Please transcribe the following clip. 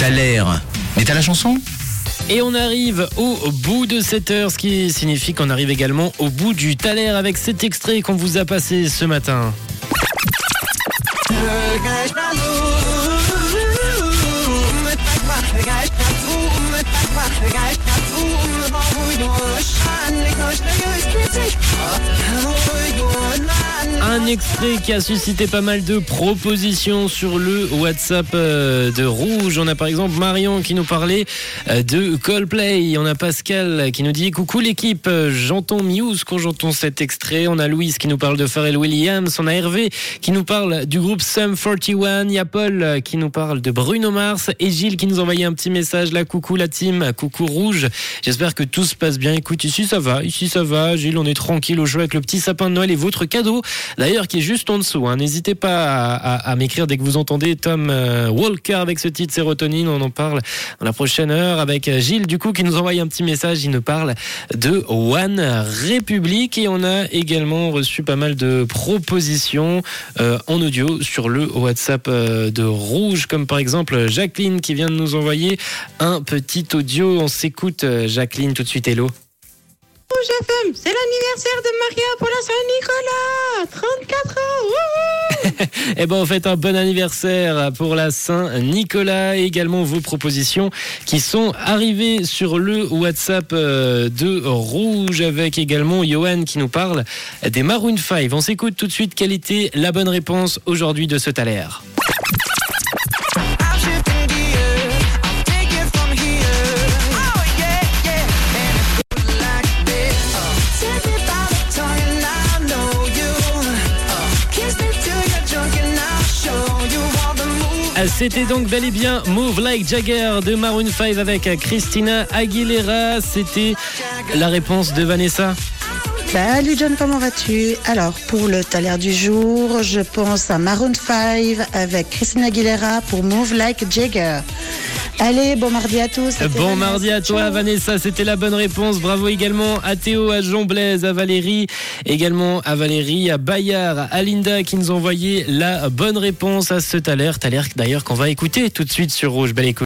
T'as l'air. Mais t'as la chanson? Et on arrive au bout de cette heure, ce qui signifie qu'on arrive également au bout du Thaler avec cet extrait qu'on vous a passé ce matin. Un extrait qui a suscité pas mal de propositions sur le WhatsApp euh, de Rouge. On a par exemple Marion qui nous parlait euh, de Coldplay. On a Pascal qui nous dit Coucou l'équipe, j'entends Muse quand j'entends cet extrait. On a Louise qui nous parle de Pharrell Williams. On a Hervé qui nous parle du groupe Sum 41. Il y a Paul qui nous parle de Bruno Mars. Et Gilles qui nous envoyait un petit message là. Coucou la team, coucou Rouge. J'espère que tout se passe bien. Écoute, ici ça va, ici ça va. Gilles, on est tranquille au jeu avec le petit sapin de Noël et votre cadeau d'ailleurs qui est juste en dessous. hein. N'hésitez pas à, m'écrire dès que vous entendez Tom euh, Walker avec ce titre Sérotonine. On en parle dans la prochaine heure avec euh, Gilles du coup qui nous envoie un petit message. Il nous parle de One République et on a également reçu pas mal de propositions euh, en audio sur le WhatsApp de Rouge comme par exemple Jacqueline qui vient de nous envoyer un petit audio. On s'écoute Jacqueline tout de suite. Hello. FM, c'est l'anniversaire de Maria pour la Saint-Nicolas 34 ans wouhou Eh ben, on fait un bon anniversaire pour la Saint-Nicolas et également vos propositions qui sont arrivées sur le WhatsApp euh, de Rouge avec également Johan qui nous parle des Maroon 5. On s'écoute tout de suite quelle était la bonne réponse aujourd'hui de ce Thaler. C'était donc bel et bien Move Like Jagger de Maroon 5 avec Christina Aguilera. C'était la réponse de Vanessa. Salut John, comment vas-tu? Alors, pour le taler du jour, je pense à Maroon 5 avec Christina Aguilera pour Move Like Jagger. Allez, bon mardi à tous. Bon Vanessa. mardi à toi Ciao. Vanessa, c'était la bonne réponse. Bravo également à Théo, à Jean Blaise, à Valérie, également à Valérie, à Bayard, à Linda qui nous ont envoyé la bonne réponse à ce Thaler. Thaler d'ailleurs qu'on va écouter tout de suite sur Rouge. Belle écoute.